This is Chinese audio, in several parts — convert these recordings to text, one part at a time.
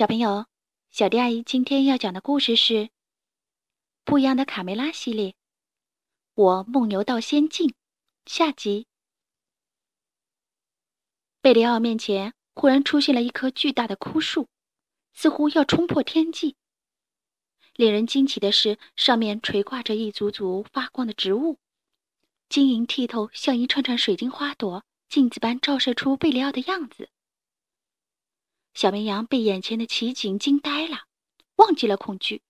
小朋友，小迪阿姨今天要讲的故事是《不一样的卡梅拉》系列。我梦游到仙境，下集。贝里奥面前忽然出现了一棵巨大的枯树，似乎要冲破天际。令人惊奇的是，上面垂挂着一组组发光的植物，晶莹剔透，像一串串水晶花朵，镜子般照射出贝里奥的样子。小绵羊被眼前的奇景惊呆了，忘记了恐惧。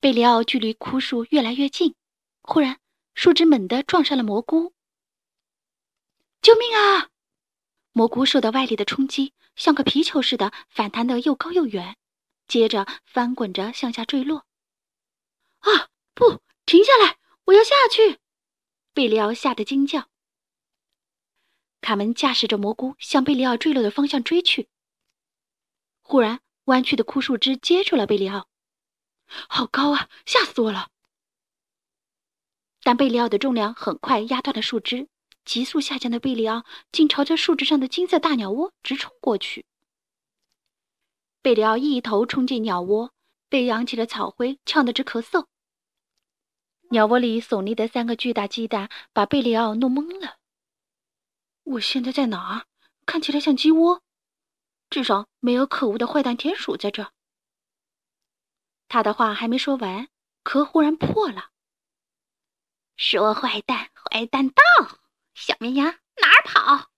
贝里奥距离枯树越来越近，忽然，树枝猛地撞上了蘑菇。救命啊！蘑菇受到外力的冲击，像个皮球似的反弹得又高又远，接着翻滚着向下坠落。啊！不，停下来！我要下去！贝里奥吓得惊叫。卡门驾驶着蘑菇向贝里奥坠落的方向追去。忽然，弯曲的枯树枝接住了贝里奥，好高啊！吓死我了！但贝里奥的重量很快压断了树枝，急速下降的贝里奥竟朝着树枝上的金色大鸟窝直冲过去。贝里奥一头冲进鸟窝，被扬起的草灰呛得直咳嗽。鸟窝里耸立的三个巨大鸡蛋把贝里奥弄懵了。我现在在哪儿？看起来像鸡窝。至少没有可恶的坏蛋田鼠在这。他的话还没说完，壳忽然破了。说坏蛋，坏蛋到！小绵羊哪儿跑？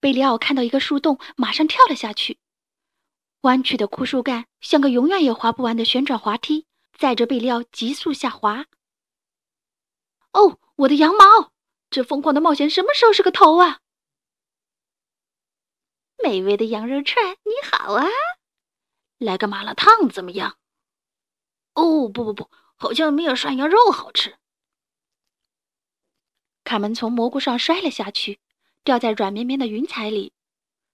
贝里奥看到一个树洞，马上跳了下去。弯曲的枯树干像个永远也滑不完的旋转滑梯，载着贝里奥急速下滑。哦，我的羊毛！这疯狂的冒险什么时候是个头啊？美味的羊肉串，你好啊！来个麻辣烫怎么样？哦，不不不，好像没有涮羊肉好吃。卡门从蘑菇上摔了下去，掉在软绵绵的云彩里。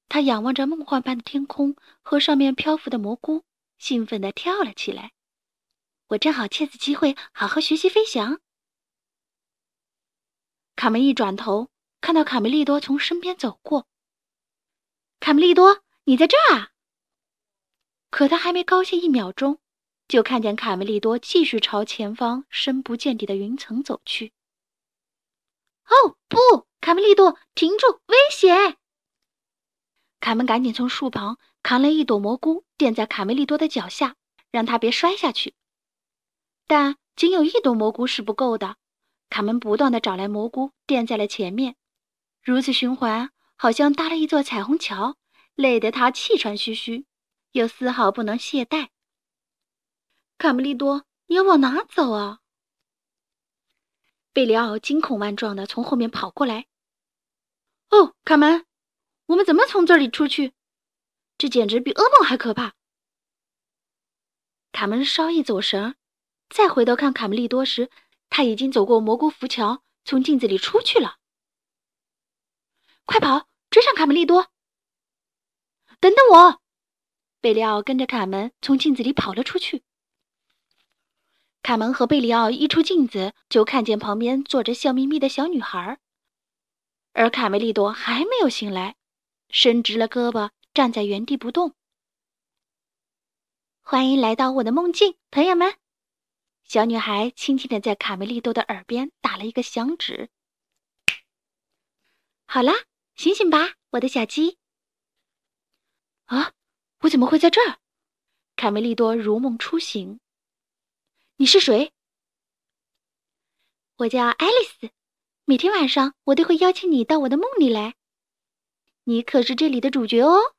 他仰望着梦幻般的天空和上面漂浮的蘑菇，兴奋地跳了起来。我正好借此机会好好学习飞翔。卡门一转头，看到卡梅利多从身边走过。卡梅利多，你在这儿啊！可他还没高兴一秒钟，就看见卡梅利多继续朝前方深不见底的云层走去。哦不，卡梅利多，停住！危险！卡门赶紧从树旁扛了一朵蘑菇，垫在卡梅利多的脚下，让他别摔下去。但仅有一朵蘑菇是不够的，卡门不断的找来蘑菇垫在了前面，如此循环。好像搭了一座彩虹桥，累得他气喘吁吁，又丝毫不能懈怠。卡梅利多，你要往哪走啊？贝里奥惊恐万状的从后面跑过来。哦，卡门，我们怎么从这里出去？这简直比噩梦还可怕！卡门稍一走神，再回头看卡梅利多时，他已经走过蘑菇浮桥，从镜子里出去了。快跑，追上卡梅利多！等等我！贝里奥跟着卡门从镜子里跑了出去。卡门和贝里奥一出镜子，就看见旁边坐着笑眯眯的小女孩，而卡梅利多还没有醒来，伸直了胳膊站在原地不动。欢迎来到我的梦境，朋友们！小女孩轻轻的在卡梅利多的耳边打了一个响指。好啦。醒醒吧，我的小鸡！啊，我怎么会在这儿？卡梅利多如梦初醒。你是谁？我叫爱丽丝。每天晚上我都会邀请你到我的梦里来。你可是这里的主角哦。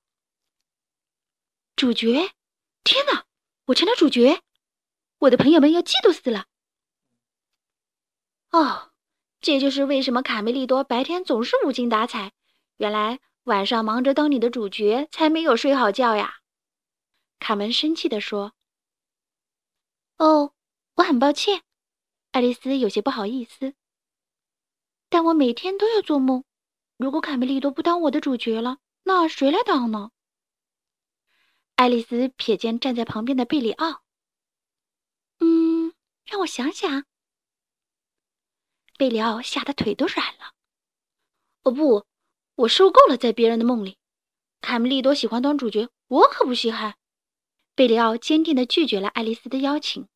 主角？天哪，我成了主角！我的朋友们要嫉妒死了。哦，这就是为什么卡梅利多白天总是无精打采。原来晚上忙着当你的主角，才没有睡好觉呀！卡门生气地说：“哦，我很抱歉。”爱丽丝有些不好意思。但我每天都要做梦。如果卡梅利多不当我的主角了，那谁来当呢？爱丽丝瞥见站在旁边的贝里奥。嗯，让我想想。贝里奥吓得腿都软了。哦不！我受够了在别人的梦里。卡梅利多喜欢当主角，我可不稀罕。贝里奥坚定地拒绝了爱丽丝的邀请。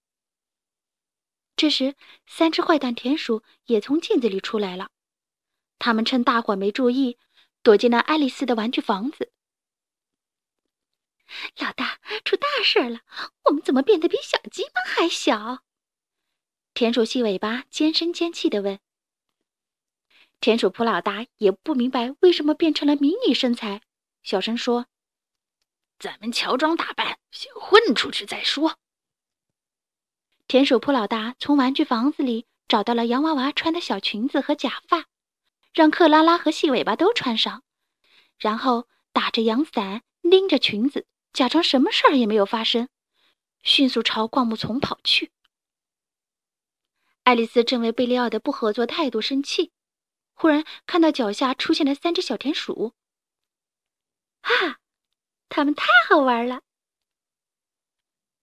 这时，三只坏蛋田鼠也从镜子里出来了。他们趁大伙没注意，躲进了爱丽丝的玩具房子。老大，出大事了！我们怎么变得比小鸡们还小？田鼠细尾巴尖声尖气地问。田鼠普老大也不明白为什么变成了迷你身材，小声说：“咱们乔装打扮，先混出去再说。”田鼠普老大从玩具房子里找到了洋娃娃穿的小裙子和假发，让克拉拉和细尾巴都穿上，然后打着阳伞，拎着裙子，假装什么事儿也没有发生，迅速朝灌木丛跑去。爱丽丝正为贝利奥的不合作态度生气，忽然看到脚下出现了三只小田鼠，哈，他们太好玩了！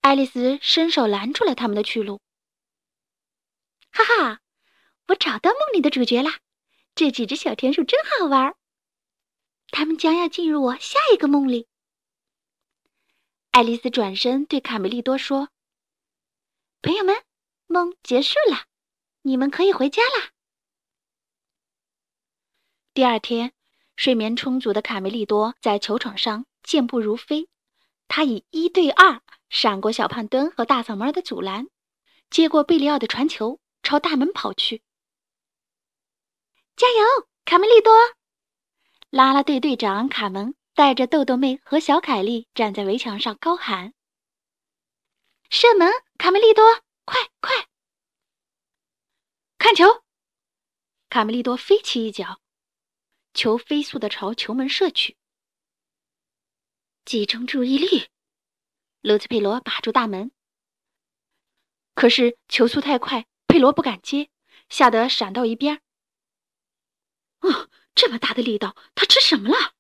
爱丽丝伸手拦住了他们的去路。哈哈，我找到梦里的主角啦！这几只小田鼠真好玩，他们将要进入我下一个梦里。爱丽丝转身对卡梅利多说：“朋友们，梦结束了，你们可以回家啦。”第二天，睡眠充足的卡梅利多在球场上健步如飞，他以一对二。闪过小胖墩和大嗓门的阻拦，接过贝利奥的传球，朝大门跑去。加油，卡梅利多！啦啦队队长卡门带着豆豆妹和小凯莉站在围墙上高喊：“射门，卡梅利多，快快！”看球，卡梅利多飞起一脚，球飞速的朝球门射去。集中注意力。罗兹佩罗把住大门，可是球速太快，佩罗不敢接，吓得闪到一边。哦，这么大的力道，他吃什么了？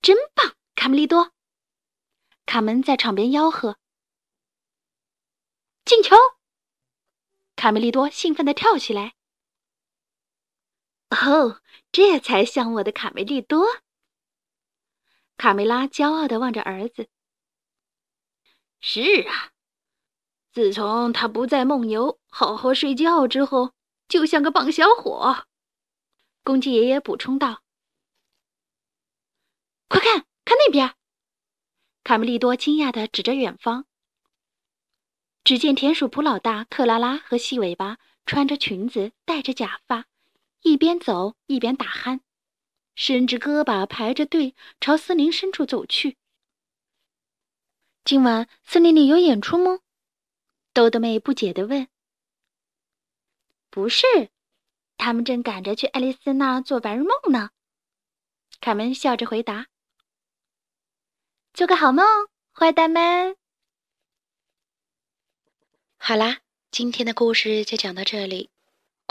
真棒，卡梅利多！卡门在场边吆喝：“进球！”卡梅利多兴奋地跳起来。哦，这才像我的卡梅利多！卡梅拉骄傲地望着儿子。是啊，自从他不再梦游、好好睡觉之后，就像个棒小伙。公鸡爷爷补充道：“快看看那边！”卡梅利多惊讶地指着远方。只见田鼠普老大、克拉拉和细尾巴穿着裙子、戴着假发，一边走一边打鼾，伸直胳膊排着队朝森林深处走去。今晚森林里有演出吗？豆豆妹不解地问。不是，他们正赶着去爱丽丝那做白日梦呢。卡门笑着回答：“做个好梦，坏蛋们。”好啦，今天的故事就讲到这里。